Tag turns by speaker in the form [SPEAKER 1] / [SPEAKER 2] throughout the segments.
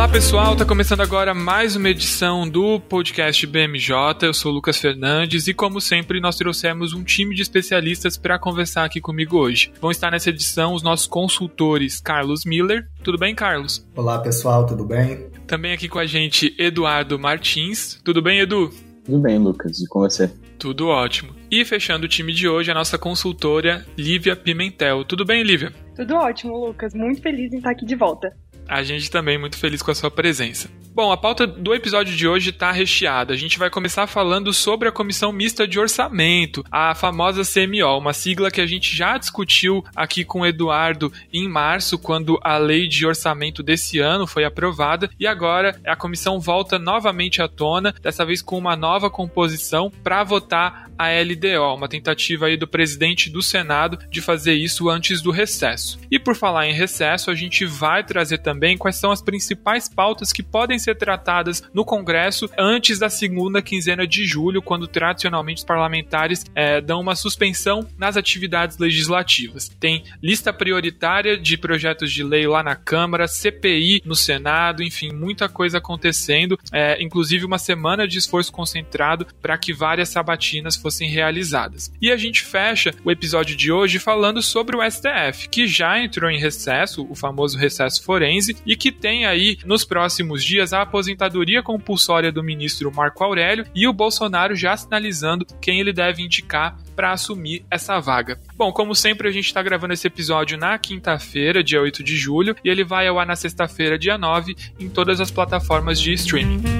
[SPEAKER 1] Olá pessoal, tá começando agora mais uma edição do podcast BMJ. Eu sou o Lucas Fernandes e, como sempre, nós trouxemos um time de especialistas para conversar aqui comigo hoje. Vão estar nessa edição os nossos consultores Carlos Miller. Tudo bem, Carlos?
[SPEAKER 2] Olá pessoal, tudo bem?
[SPEAKER 1] Também aqui com a gente Eduardo Martins. Tudo bem, Edu?
[SPEAKER 3] Tudo bem, Lucas. E com você?
[SPEAKER 1] Tudo ótimo. E fechando o time de hoje, a nossa consultora Lívia Pimentel. Tudo bem, Lívia?
[SPEAKER 4] Tudo ótimo, Lucas. Muito feliz em estar aqui de volta.
[SPEAKER 1] A gente também muito feliz com a sua presença. Bom, a pauta do episódio de hoje está recheada. A gente vai começar falando sobre a Comissão Mista de Orçamento, a famosa CMO, uma sigla que a gente já discutiu aqui com o Eduardo em março, quando a lei de orçamento desse ano foi aprovada, e agora a comissão volta novamente à tona, dessa vez com uma nova composição para votar a LDO, uma tentativa aí do presidente do Senado de fazer isso antes do recesso. E por falar em recesso, a gente vai trazer também quais são as principais pautas que podem ser tratadas no Congresso antes da segunda quinzena de julho, quando tradicionalmente os parlamentares é, dão uma suspensão nas atividades legislativas. Tem lista prioritária de projetos de lei lá na Câmara, CPI no Senado, enfim, muita coisa acontecendo, é, inclusive uma semana de esforço concentrado para que várias sabatinas fossem realizadas. E a gente fecha o episódio de hoje falando sobre o STF, que já entrou em recesso, o famoso recesso forense, e que tem aí nos próximos dias a aposentadoria compulsória do ministro Marco Aurélio e o Bolsonaro já sinalizando quem ele deve indicar para assumir essa vaga. Bom, como sempre, a gente está gravando esse episódio na quinta-feira, dia 8 de julho, e ele vai ao ar na sexta-feira, dia 9, em todas as plataformas de streaming.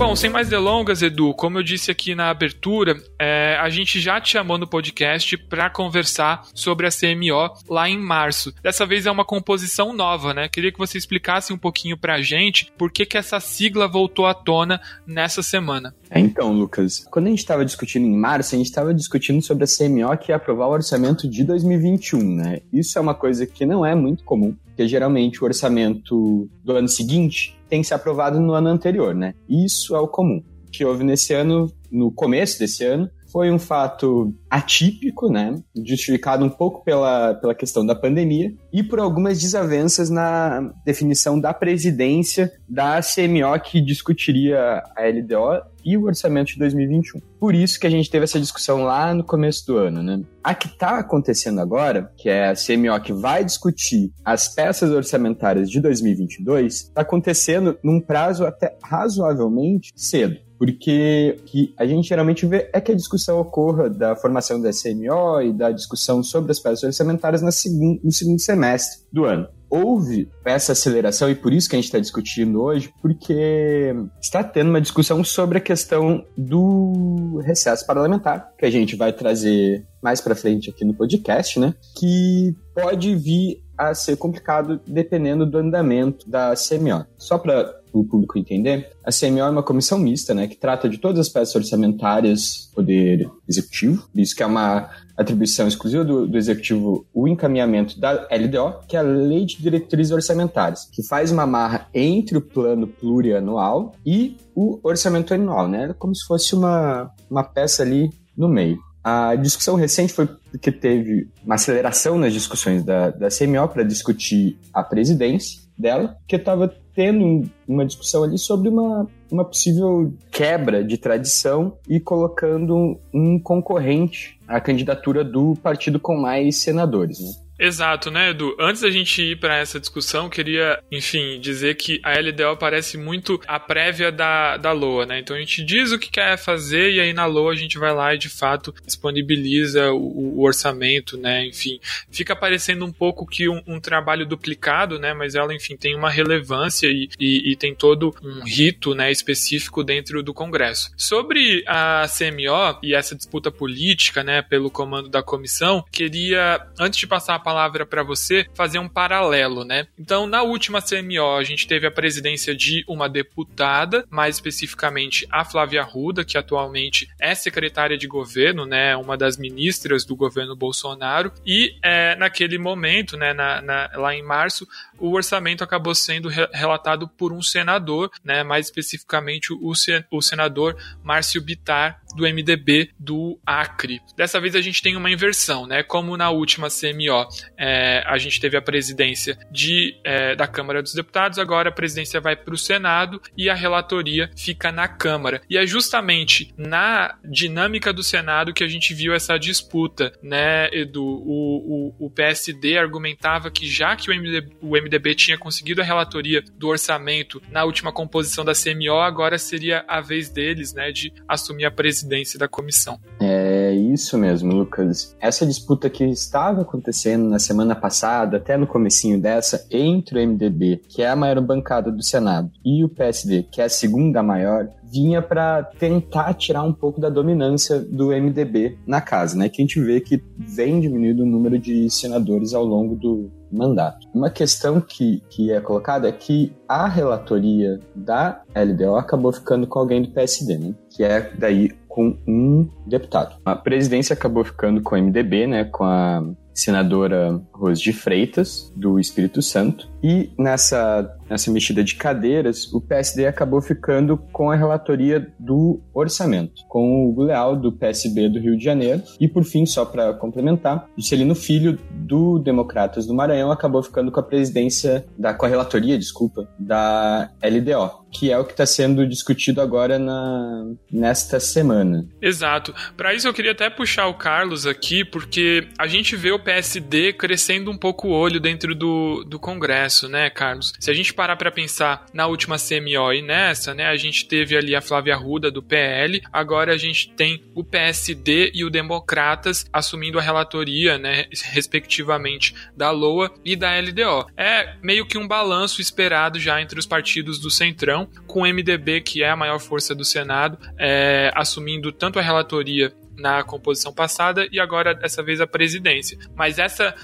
[SPEAKER 1] Bom, sem mais delongas, Edu, como eu disse aqui na abertura, é, a gente já te chamou no podcast para conversar sobre a CMO lá em março. Dessa vez é uma composição nova, né? Queria que você explicasse um pouquinho para a gente por que, que essa sigla voltou à tona nessa semana.
[SPEAKER 3] É, então, Lucas, quando a gente estava discutindo em março, a gente estava discutindo sobre a CMO que ia aprovar o orçamento de 2021, né? Isso é uma coisa que não é muito comum, porque geralmente o orçamento do ano seguinte tem que ser aprovado no ano anterior, né? Isso é o comum. O que houve nesse ano, no começo desse ano, foi um fato atípico, né? Justificado um pouco pela, pela questão da pandemia e por algumas desavenças na definição da presidência da CMO que discutiria a LDO e o orçamento de 2021. Por isso que a gente teve essa discussão lá no começo do ano, né? A que está acontecendo agora, que é a CMO que vai discutir as peças orçamentárias de 2022, está acontecendo num prazo até razoavelmente cedo porque que a gente geralmente vê é que a discussão ocorra da formação da CMO e da discussão sobre as peças orçamentárias no segundo, no segundo semestre do ano houve essa aceleração, e por isso que a gente está discutindo hoje, porque está tendo uma discussão sobre a questão do recesso parlamentar, que a gente vai trazer mais para frente aqui no podcast, né? Que pode vir a ser complicado dependendo do andamento da CMO. Só para o público entender, a CMO é uma comissão mista, né, que trata de todas as peças orçamentárias poder executivo, isso que é uma atribuição exclusiva do, do executivo o encaminhamento da LDO, que é a Lei de Diretrizes Orçamentárias, que faz uma marra entre o plano plurianual e o orçamento anual, né, como se fosse uma, uma peça ali no meio. A discussão recente foi porque teve uma aceleração nas discussões da, da CMO para discutir a presidência dela, que estava tendo uma discussão ali sobre uma, uma possível quebra de tradição e colocando um concorrente à candidatura do partido com mais senadores. Né?
[SPEAKER 1] Exato, né, Edu? Antes da gente ir para essa discussão, queria, enfim, dizer que a LDO parece muito a prévia da, da LOA, né? Então a gente diz o que quer fazer e aí na LOA a gente vai lá e de fato disponibiliza o, o orçamento, né? Enfim, fica parecendo um pouco que um, um, trabalho duplicado, né? Mas ela, enfim, tem uma relevância e, e, e tem todo um rito, né, específico dentro do Congresso. Sobre a CMO e essa disputa política, né, pelo comando da comissão, queria, antes de passar a palavra para você fazer um paralelo, né? Então, na última CMO, a gente teve a presidência de uma deputada, mais especificamente a Flávia Arruda, que atualmente é secretária de governo, né? Uma das ministras do governo Bolsonaro. E é, naquele momento, né, na, na, lá em março, o orçamento acabou sendo re relatado por um senador, né, mais especificamente o, o senador Márcio Bitar, do MDB do Acre. Dessa vez a gente tem uma inversão, né? Como na última CMO é, a gente teve a presidência de, é, da Câmara dos Deputados, agora a presidência vai para o Senado e a relatoria fica na Câmara. E é justamente na dinâmica do Senado que a gente viu essa disputa, né, Edu? O, o, o PSD argumentava que já que o MDB, o MDB tinha conseguido a relatoria do orçamento na última composição da CMO, agora seria a vez deles, né, de assumir a presidência da comissão.
[SPEAKER 3] É isso mesmo, Lucas. Essa disputa que estava acontecendo na semana passada, até no comecinho dessa, entre o MDB, que é a maior bancada do Senado, e o PSD, que é a segunda maior, vinha para tentar tirar um pouco da dominância do MDB na casa, né? Que a gente vê que vem diminuindo o número de senadores ao longo do mandato. Uma questão que, que é colocada é que a relatoria da LDO acabou ficando com alguém do PSD, né? Que é daí com um deputado. A presidência acabou ficando com o MDB, né? Com a senadora Rose de Freitas, do Espírito Santo. E nessa, nessa mexida de cadeiras, o PSD acabou ficando com a relatoria do orçamento, com o Guleal, do PSB do Rio de Janeiro. E por fim, só para complementar, Juscelino Filho, do Democratas do Maranhão, acabou ficando com a presidência, da, com a relatoria, desculpa, da LDO, que é o que está sendo discutido agora na, nesta semana.
[SPEAKER 1] Exato. Para isso eu queria até puxar o Carlos aqui, porque a gente vê o PSD crescendo um pouco o olho dentro do, do Congresso, né, Carlos? Se a gente parar para pensar na última CMO e nessa, né, a gente teve ali a Flávia Arruda do PL, agora a gente tem o PSD e o Democratas assumindo a relatoria, né, respectivamente da LOA e da LDO. É meio que um balanço esperado já entre os partidos do Centrão, com o MDB, que é a maior força do Senado, é, assumindo tanto a relatoria na composição passada e agora dessa vez a presidência. Mas essa,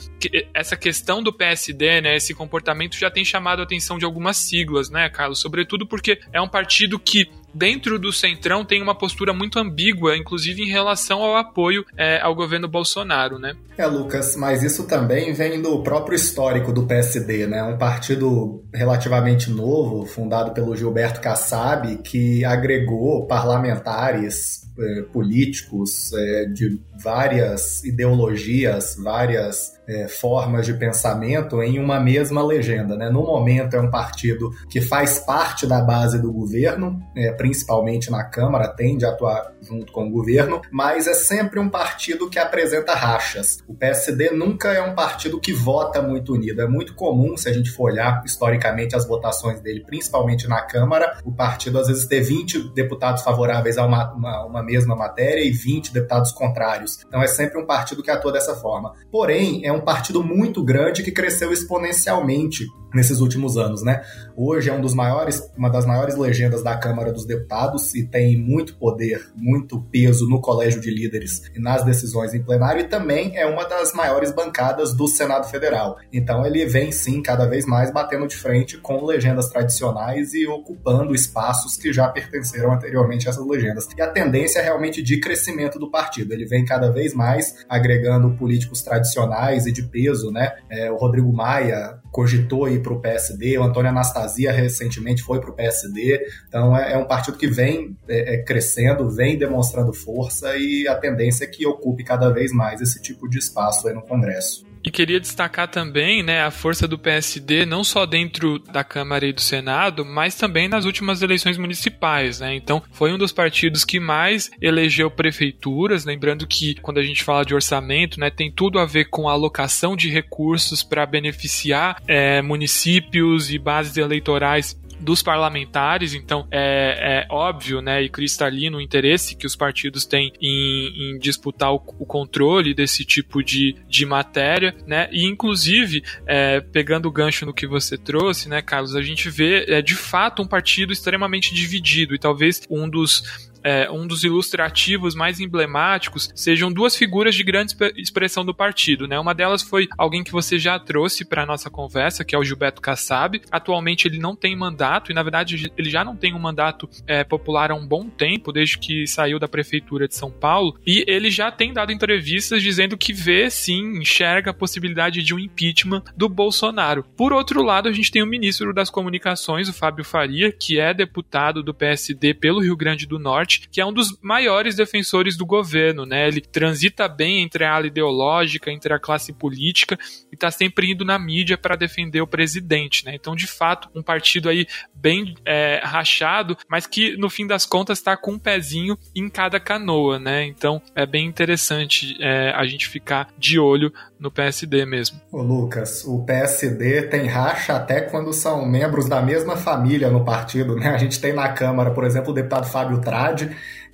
[SPEAKER 1] essa questão do PSD, né, esse comportamento já tem chamado a atenção de algumas siglas, né, Carlos? Sobretudo porque é um partido que dentro do Centrão tem uma postura muito ambígua, inclusive em relação ao apoio é, ao governo Bolsonaro, né?
[SPEAKER 2] É, Lucas, mas isso também vem do próprio histórico do PSD, né? Um partido relativamente novo, fundado pelo Gilberto Kassab, que agregou parlamentares é, políticos é, de várias ideologias, várias é, formas de pensamento em uma mesma legenda. Né? No momento é um partido que faz parte da base do governo, é, principalmente na Câmara, tende a atuar junto com o governo, mas é sempre um partido que apresenta rachas. O PSD nunca é um partido que vota muito unido. É muito comum, se a gente for olhar historicamente as votações dele, principalmente na Câmara, o partido às vezes ter 20 deputados favoráveis a uma, uma, uma mesma matéria e 20 deputados contrários. Então é sempre um partido que atua dessa forma. Porém, é um partido muito grande que cresceu exponencialmente nesses últimos anos, né? Hoje é um dos maiores, uma das maiores legendas da Câmara dos Deputados e tem muito poder, muito peso no colégio de líderes e nas decisões em plenário e também é uma das maiores bancadas do Senado Federal. Então ele vem sim cada vez mais batendo de frente com legendas tradicionais e ocupando espaços que já pertenceram anteriormente a essas legendas. E a tendência é realmente de crescimento do partido. Ele vem cada vez mais agregando políticos tradicionais e de peso, né? É, o Rodrigo Maia cogitou ir para o PSD, o Antônio Anastasia recentemente foi para o PSD, então é, é, um partido que vem é, é, crescendo, vem demonstrando força e a tendência é que ocupe cada vez mais esse tipo de espaço aí no Congresso.
[SPEAKER 1] E queria destacar também né, a força do PSD, não só dentro da Câmara e do Senado, mas também nas últimas eleições municipais. Né? Então, foi um dos partidos que mais elegeu prefeituras. Lembrando que, quando a gente fala de orçamento, né, tem tudo a ver com a alocação de recursos para beneficiar é, municípios e bases eleitorais dos parlamentares, então é, é, óbvio né, e cristalino o interesse que os partidos têm em, em disputar o, o, controle desse tipo de, de matéria, né, e inclusive, é, pegando o gancho no que você trouxe, né, Carlos, a gente vê é, de fato um partido extremamente dividido e talvez um dos é, um dos ilustrativos mais emblemáticos sejam duas figuras de grande expressão do partido. Né? Uma delas foi alguém que você já trouxe para nossa conversa, que é o Gilberto Kassab. Atualmente ele não tem mandato, e na verdade ele já não tem um mandato é, popular há um bom tempo, desde que saiu da prefeitura de São Paulo, e ele já tem dado entrevistas dizendo que vê sim, enxerga a possibilidade de um impeachment do Bolsonaro. Por outro lado, a gente tem o ministro das Comunicações, o Fábio Faria, que é deputado do PSD pelo Rio Grande do Norte, que é um dos maiores defensores do governo, né? Ele transita bem entre a ala ideológica, entre a classe política e está sempre indo na mídia para defender o presidente, né? Então, de fato, um partido aí bem é, rachado, mas que no fim das contas está com um pezinho em cada canoa, né? Então, é bem interessante é, a gente ficar de olho no PSD mesmo.
[SPEAKER 2] Ô Lucas, o PSD tem racha até quando são membros da mesma família no partido, né? A gente tem na Câmara, por exemplo, o deputado Fábio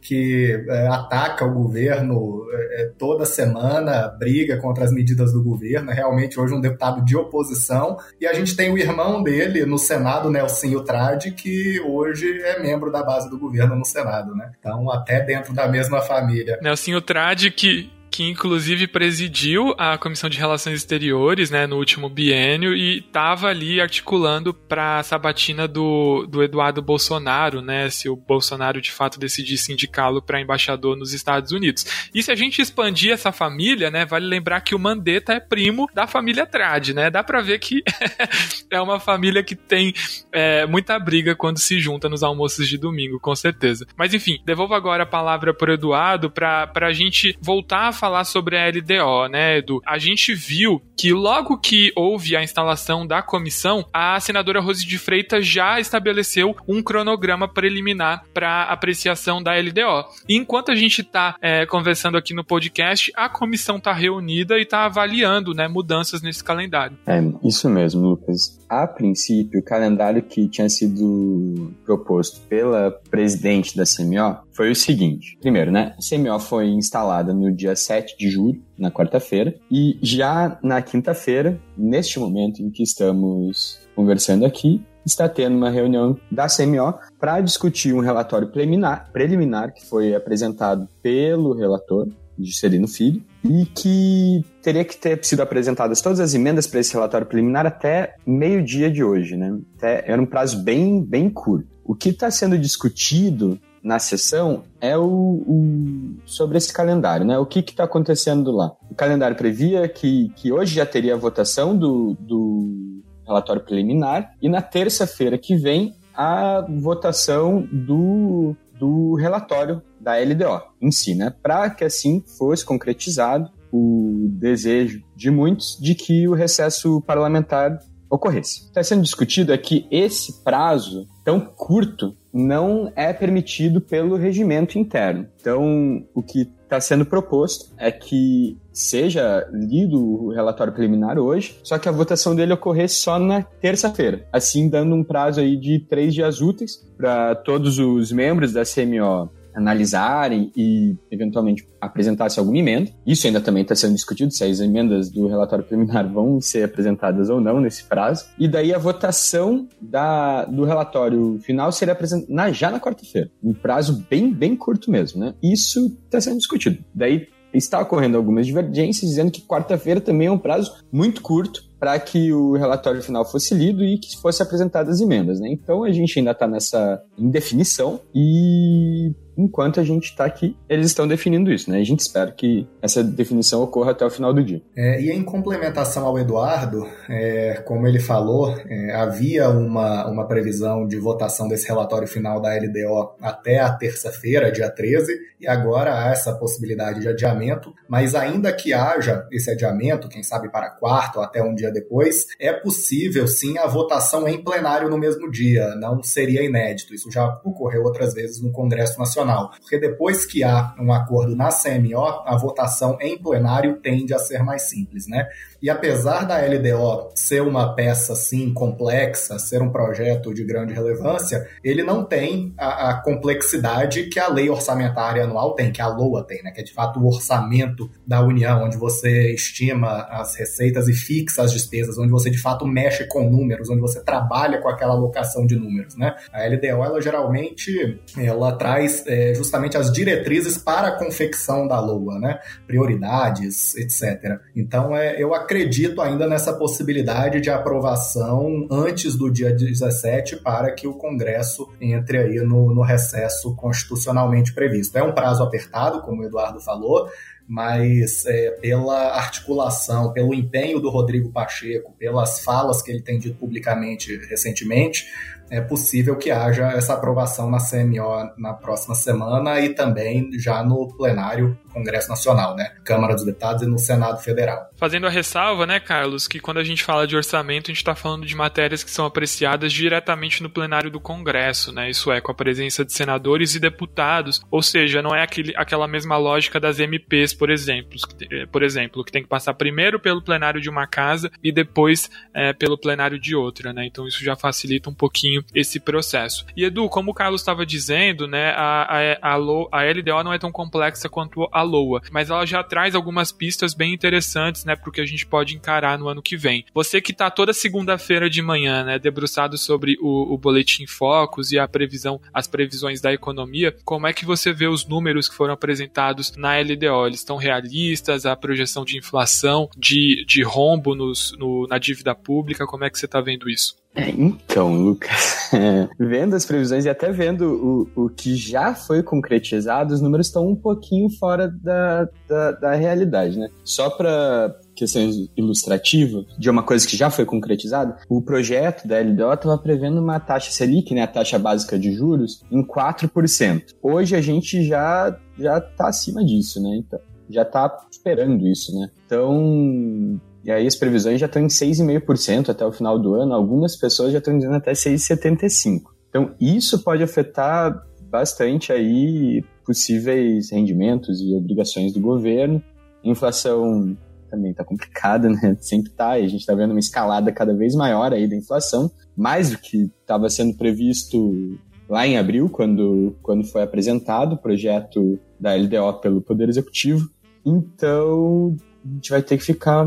[SPEAKER 2] Que é, ataca o governo é, é, toda semana, briga contra as medidas do governo, realmente hoje um deputado de oposição, e a gente tem o irmão dele no Senado, Nelsinho Trade, que hoje é membro da base do governo no Senado, né? Então, até dentro da mesma família.
[SPEAKER 1] Nelsinho Trade, que que inclusive presidiu a Comissão de Relações Exteriores, né, no último biênio e estava ali articulando para a sabatina do, do Eduardo Bolsonaro, né, se o Bolsonaro de fato decidisse indicá-lo para embaixador nos Estados Unidos. E se a gente expandir essa família, né, vale lembrar que o Mandetta é primo da família Trade, né, dá para ver que é uma família que tem é, muita briga quando se junta nos almoços de domingo, com certeza. Mas enfim, devolvo agora a palavra para Eduardo para a gente voltar a falar sobre a LDO, né, Edu? A gente viu que logo que houve a instalação da comissão, a senadora Rose de Freitas já estabeleceu um cronograma preliminar para apreciação da LDO. E enquanto a gente está é, conversando aqui no podcast, a comissão está reunida e está avaliando né, mudanças nesse calendário.
[SPEAKER 3] É, isso mesmo, Lucas. A princípio, o calendário que tinha sido proposto pela presidente da CMO foi o seguinte. Primeiro, né? A CMO foi instalada no dia 7 de julho, na quarta-feira, e já na quinta-feira, neste momento em que estamos conversando aqui, está tendo uma reunião da CMO para discutir um relatório preliminar, preliminar que foi apresentado pelo relator, Juscelino Filho, e que teria que ter sido apresentadas todas as emendas para esse relatório preliminar até meio-dia de hoje, né? Até, era um prazo bem, bem curto. O que está sendo discutido na sessão é o, o, sobre esse calendário, né? O que está acontecendo lá? O calendário previa que, que hoje já teria a votação do, do relatório preliminar e na terça-feira que vem a votação do, do relatório da LDO em si, né? Para que assim fosse concretizado o desejo de muitos de que o recesso parlamentar ocorresse. Está sendo discutido é que esse prazo tão curto não é permitido pelo regimento interno. Então, o que está sendo proposto é que seja lido o relatório preliminar hoje, só que a votação dele ocorresse só na terça-feira, assim dando um prazo aí de três dias úteis para todos os membros da CMO analisarem e eventualmente apresentasse alguma emenda. Isso ainda também está sendo discutido, se as emendas do relatório preliminar vão ser apresentadas ou não nesse prazo. E daí a votação da, do relatório final seria apresentada já na quarta-feira. Um prazo bem, bem curto mesmo, né? Isso está sendo discutido. Daí está ocorrendo algumas divergências, dizendo que quarta-feira também é um prazo muito curto para que o relatório final fosse lido e que fosse apresentadas emendas, né? Então a gente ainda está nessa indefinição e enquanto a gente está aqui, eles estão definindo isso, né? A gente espera que essa definição ocorra até o final do dia.
[SPEAKER 2] É, e em complementação ao Eduardo, é, como ele falou, é, havia uma, uma previsão de votação desse relatório final da LDO até a terça-feira, dia 13, e agora há essa possibilidade de adiamento, mas ainda que haja esse adiamento, quem sabe para quarto ou até um dia depois, é possível sim a votação em plenário no mesmo dia, não seria inédito. Isso já ocorreu outras vezes no Congresso Nacional Nacional. Porque depois que há um acordo na CMO, a votação em plenário tende a ser mais simples, né? E apesar da LDO ser uma peça assim complexa, ser um projeto de grande relevância, ele não tem a, a, complexidade que a lei orçamentária anual tem, que a LOA tem, né? Que é de fato o orçamento da União, onde você estima as receitas e fixa as despesas, onde você de fato mexe com números, onde você trabalha com aquela alocação de números, né? A LDO ela geralmente ela traz é, justamente as diretrizes para a confecção da LOA, né? prioridades, etc. Então, é, eu acredito ainda nessa possibilidade de aprovação antes do dia 17 para que o Congresso entre aí no, no recesso constitucionalmente previsto. É um prazo apertado, como o Eduardo falou, mas é, pela articulação, pelo empenho do Rodrigo Pacheco, pelas falas que ele tem dito publicamente recentemente, é possível que haja essa aprovação na CMO na próxima semana e também já no plenário Congresso Nacional, né? Câmara dos Deputados e no Senado Federal.
[SPEAKER 1] Fazendo a ressalva, né, Carlos, que quando a gente fala de orçamento, a gente está falando de matérias que são apreciadas diretamente no plenário do Congresso, né? Isso é, com a presença de senadores e deputados, ou seja, não é aquele, aquela mesma lógica das MPs, por exemplo, que, por exemplo, que tem que passar primeiro pelo plenário de uma casa e depois é, pelo plenário de outra, né? Então isso já facilita um pouquinho esse processo. E Edu, como o Carlos estava dizendo, né, a, a, a, a LDO não é tão complexa quanto a LOA, mas ela já traz algumas pistas bem interessantes, né, pro que a gente pode encarar no ano que vem. Você que tá toda segunda-feira de manhã, né, debruçado sobre o, o boletim Focus e a previsão, as previsões da economia, como é que você vê os números que foram apresentados na LDO? Eles estão realistas? A projeção de inflação, de, de rombo nos, no, na dívida pública, como é que você está vendo isso?
[SPEAKER 3] É, então, Lucas, vendo as previsões e até vendo o, o que já foi concretizado, os números estão um pouquinho fora da, da, da realidade, né? Só para questão ilustrativa de uma coisa que já foi concretizada, o projeto da LDO estava prevendo uma taxa Selic, né, a taxa básica de juros, em 4%. Hoje a gente já já está acima disso, né? Então, já está esperando isso, né? Então, e aí as previsões já estão em 6,5% até o final do ano, algumas pessoas já estão dizendo até 6,75%. Então isso pode afetar bastante aí possíveis rendimentos e obrigações do governo. A inflação também está complicada, né? Sempre está, e a gente está vendo uma escalada cada vez maior aí da inflação, mais do que estava sendo previsto lá em abril, quando, quando foi apresentado o projeto da LDO pelo Poder Executivo. Então, a gente vai ter que ficar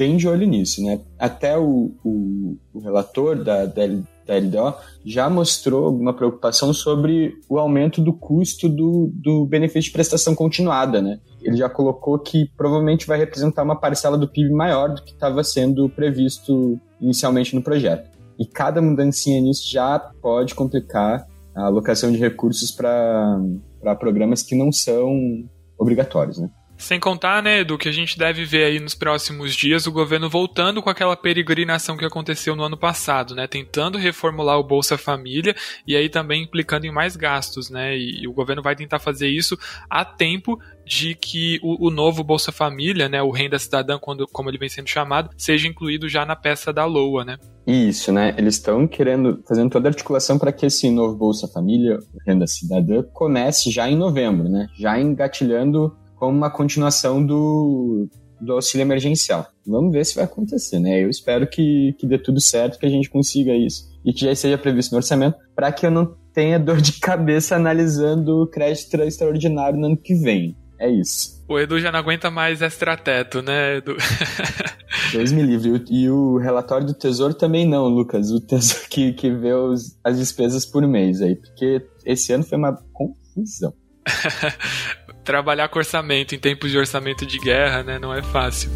[SPEAKER 3] bem de olho nisso, né? Até o, o, o relator da, da, da, LDO já mostrou alguma preocupação sobre o aumento do custo do, do benefício de prestação continuada, né? Ele já colocou que provavelmente vai representar uma parcela do PIB maior do que estava sendo previsto inicialmente no projeto. E cada mudancinha nisso já pode complicar a alocação de recursos para programas que não são obrigatórios, né?
[SPEAKER 1] Sem contar, né, do que a gente deve ver aí nos próximos dias, o governo voltando com aquela peregrinação que aconteceu no ano passado, né, tentando reformular o Bolsa Família e aí também implicando em mais gastos, né, e, e o governo vai tentar fazer isso a tempo de que o, o, novo Bolsa Família, né, o Renda Cidadã, quando, como ele vem sendo chamado, seja incluído já na peça da LOA, né?
[SPEAKER 3] Isso, né? Eles estão querendo, fazendo toda a articulação para que esse novo Bolsa Família, Renda Cidadã, comece já em novembro, né? Já engatilhando como uma continuação do, do auxílio emergencial. Vamos ver se vai acontecer, né? Eu espero que, que dê tudo certo, que a gente consiga isso e que já esteja previsto no orçamento, para que eu não tenha dor de cabeça analisando o crédito extraordinário no ano que vem. É isso.
[SPEAKER 1] O Edu já não aguenta mais extrateto, né, Edu?
[SPEAKER 3] Deus me livre. E o relatório do Tesouro também não, Lucas. O Tesouro que, que vê os, as despesas por mês aí. Porque esse ano foi uma confusão.
[SPEAKER 1] trabalhar com orçamento em tempos de orçamento de guerra, né, não é fácil.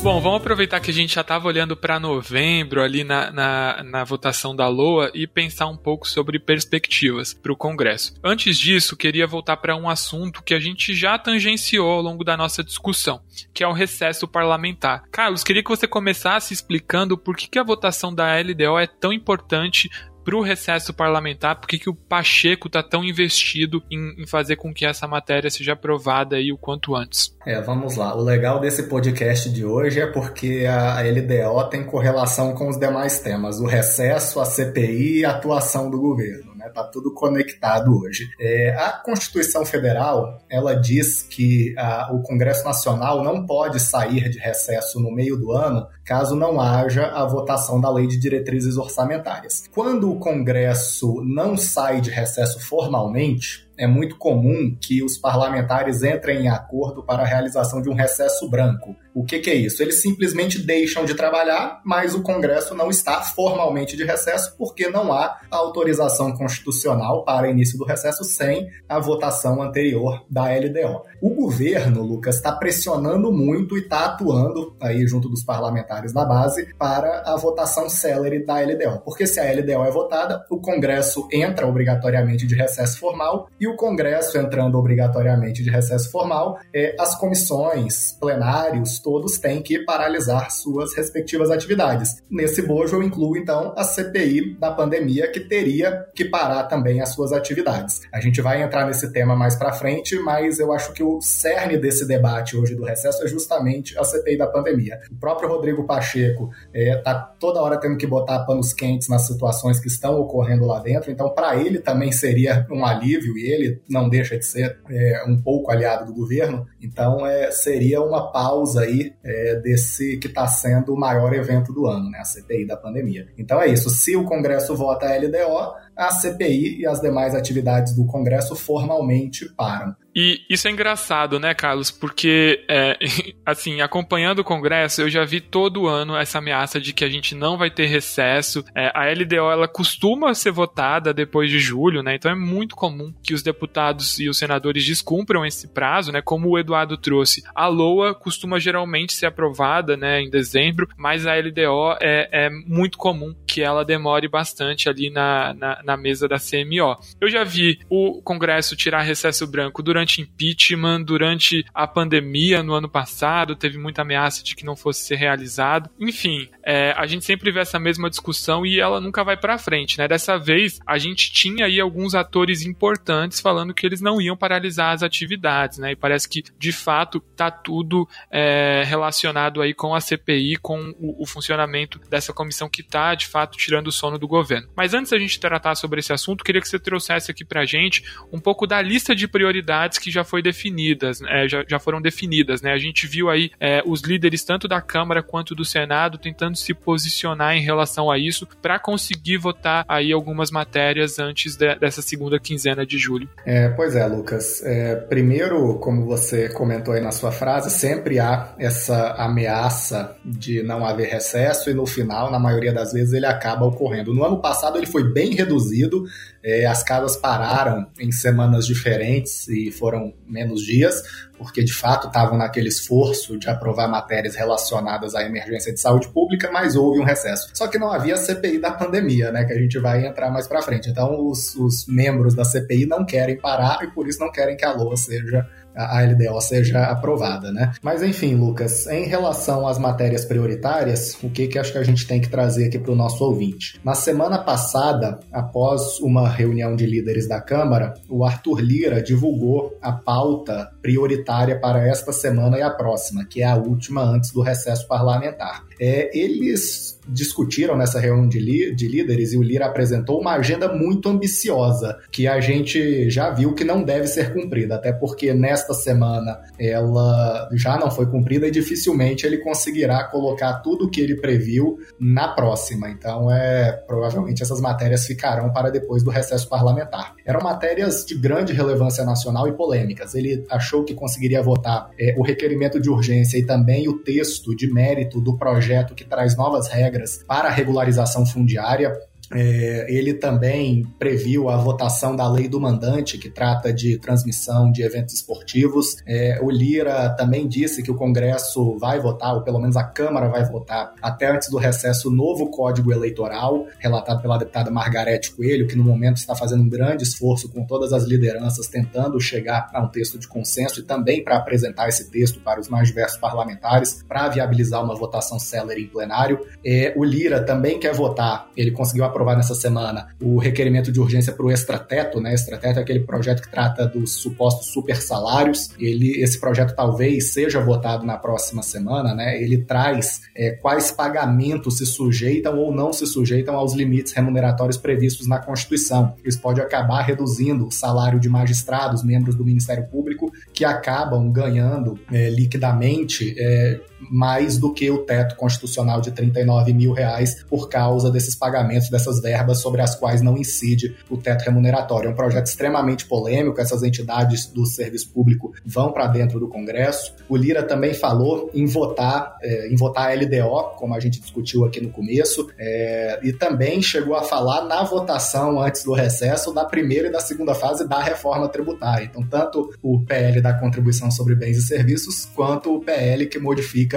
[SPEAKER 1] Bom, vamos aproveitar que a gente já estava olhando para novembro ali na, na, na, votação da LOA e pensar um pouco sobre perspectivas para o Congresso. Antes disso, queria voltar para um assunto que a gente já tangenciou ao longo da nossa discussão, que é o recesso parlamentar. Carlos, queria que você começasse explicando por que, que a votação da LDO é tão importante para o recesso parlamentar, por que, o Pacheco está tão investido em, em, fazer com que essa matéria seja aprovada aí o quanto antes?
[SPEAKER 2] É, vamos lá. O legal desse podcast de hoje é porque a LDO tem correlação com os demais temas: o recesso, a CPI e a atuação do governo né? Tá tudo conectado hoje. É, a Constituição Federal ela diz que a, o Congresso Nacional não pode sair de recesso no meio do ano caso não haja a votação da Lei de Diretrizes Orçamentárias. Quando o Congresso não sai de recesso formalmente, é muito comum que os parlamentares entrem em acordo para a realização de um recesso branco. O que, que, é isso? Eles simplesmente deixam de trabalhar, mas o Congresso não está formalmente de recesso porque não há autorização constitucional para início do recesso sem a votação anterior da LDO. O governo, Lucas, está pressionando muito e está atuando aí junto dos parlamentares da base para a votação célere da LDO. Porque se a LDO é votada, o Congresso entra obrigatoriamente de recesso formal e o Congresso entrando obrigatoriamente de recesso formal, é, as comissões, plenários, todos têm que paralisar suas respectivas atividades. Nesse bojo eu incluo então a CPI da pandemia que teria que parar também as suas atividades. A gente vai entrar nesse tema mais para frente, mas eu acho que o cerne desse debate hoje do recesso é justamente a CPI da pandemia. O próprio Rodrigo Pacheco está é, toda hora tendo que botar panos quentes nas situações que estão ocorrendo lá dentro, então para ele também seria um alívio e ele não deixa de ser é, um pouco aliado do governo, então é, seria uma pausa aí é, desse que está sendo o maior evento do ano, né, a CPI da pandemia. Então é isso. Se o Congresso vota a LDO, a CPI e as demais atividades do Congresso formalmente param.
[SPEAKER 1] E isso é engraçado, né, Carlos? Porque, é, assim, acompanhando o Congresso, eu já vi todo ano essa ameaça de que a gente não vai ter recesso. É, a LDO, ela costuma ser votada depois de julho, né? Então é muito comum que os deputados e os senadores descumpram esse prazo, né? Como o Eduardo trouxe. A LOA costuma geralmente ser aprovada, né, em dezembro, mas a LDO é, é muito comum que ela demore bastante ali na, na na mesa da CMO. Eu já vi o Congresso tirar recesso branco durante impeachment, durante a pandemia no ano passado, teve muita ameaça de que não fosse ser realizado. Enfim, é, a gente sempre vê essa mesma discussão e ela nunca vai para frente, né? Dessa vez, a gente tinha aí alguns atores importantes falando que eles não iam paralisar as atividades, né? E parece que, de fato, tá tudo é, relacionado aí com a CPI, com o, o funcionamento dessa comissão que tá, de fato, tirando o sono do governo. Mas antes da gente tratar sobre esse assunto, queria que você trouxesse aqui para a gente um pouco da lista de prioridades que já foi definidas, é, já, já foram definidas. Né? A gente viu aí é, os líderes tanto da Câmara quanto do Senado tentando se posicionar em relação a isso para conseguir votar aí algumas matérias antes de, dessa segunda quinzena de julho.
[SPEAKER 2] É, pois é, Lucas. É, primeiro, como você comentou aí na sua frase, sempre há essa ameaça de não haver recesso e no final, na maioria das vezes, ele acaba ocorrendo. No ano passado ele foi bem reduzido. É, as casas pararam em semanas diferentes e foram menos dias, porque de fato estavam naquele esforço de aprovar matérias relacionadas à emergência de saúde pública, mas houve um recesso. Só que não havia CPI da pandemia, né, que a gente vai entrar mais para frente. Então, os, os membros da CPI não querem parar e por isso não querem que a LOA seja a LDO seja aprovada, né? Mas enfim, Lucas, em relação às matérias prioritárias, o que que acho que a gente tem que trazer aqui para o nosso ouvinte? Na semana passada, após uma reunião de líderes da Câmara, o Arthur Lira divulgou a pauta prioritária para esta semana e a próxima, que é a última antes do recesso parlamentar. É, eles discutiram nessa reunião de, de líderes e o Lira apresentou uma agenda muito ambiciosa, que a gente já viu que não deve ser cumprida, até porque nesta semana ela já não foi cumprida e dificilmente ele conseguirá colocar tudo o que ele previu na próxima. Então, é provavelmente essas matérias ficarão para depois do recesso parlamentar. Eram matérias de grande relevância nacional e polêmicas. Ele achou que conseguiria votar é, o requerimento de urgência e também o texto de mérito do projeto que traz novas regras regras para a regularização fundiária é, ele também previu a votação da lei do mandante, que trata de transmissão de eventos esportivos. É, o Lira também disse que o Congresso vai votar, ou pelo menos a Câmara vai votar, até antes do recesso, o novo Código Eleitoral, relatado pela deputada Margarete Coelho, que no momento está fazendo um grande esforço com todas as lideranças, tentando chegar a um texto de consenso e também para apresentar esse texto para os mais diversos parlamentares, para viabilizar uma votação célere em plenário. É, o Lira também quer votar, ele conseguiu aprovar aprovar nessa semana o requerimento de urgência para o extrateto, né? Extrateto é aquele projeto que trata dos supostos super salários. Ele, esse projeto talvez seja votado na próxima semana, né? Ele traz é, quais pagamentos se sujeitam ou não se sujeitam aos limites remuneratórios previstos na Constituição. Isso pode acabar reduzindo o salário de magistrados, membros do Ministério Público, que acabam ganhando é, liquidamente é, mais do que o teto constitucional de 39 mil reais por causa desses pagamentos, dessas verbas sobre as quais não incide o teto remuneratório. É um projeto extremamente polêmico, essas entidades do serviço público vão para dentro do Congresso. O Lira também falou em votar, é, em votar a LDO, como a gente discutiu aqui no começo, é, e também chegou a falar na votação antes do recesso da primeira e da segunda fase da reforma tributária. Então, tanto o PL da contribuição sobre bens e serviços, quanto o PL que modifica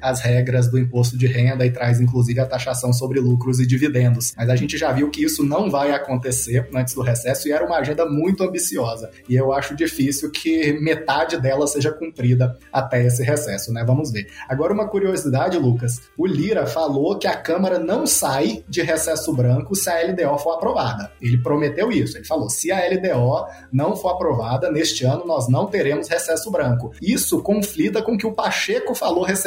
[SPEAKER 2] as regras do imposto de renda e traz inclusive a taxação sobre lucros e dividendos. Mas a gente já viu que isso não vai acontecer antes do recesso e era uma agenda muito ambiciosa. E eu acho difícil que metade dela seja cumprida até esse recesso, né? Vamos ver. Agora, uma curiosidade, Lucas: o Lira falou que a Câmara não sai de recesso branco se a LDO for aprovada. Ele prometeu isso. Ele falou: se a LDO não for aprovada neste ano, nós não teremos recesso branco. Isso conflita com o que o Pacheco falou recentemente.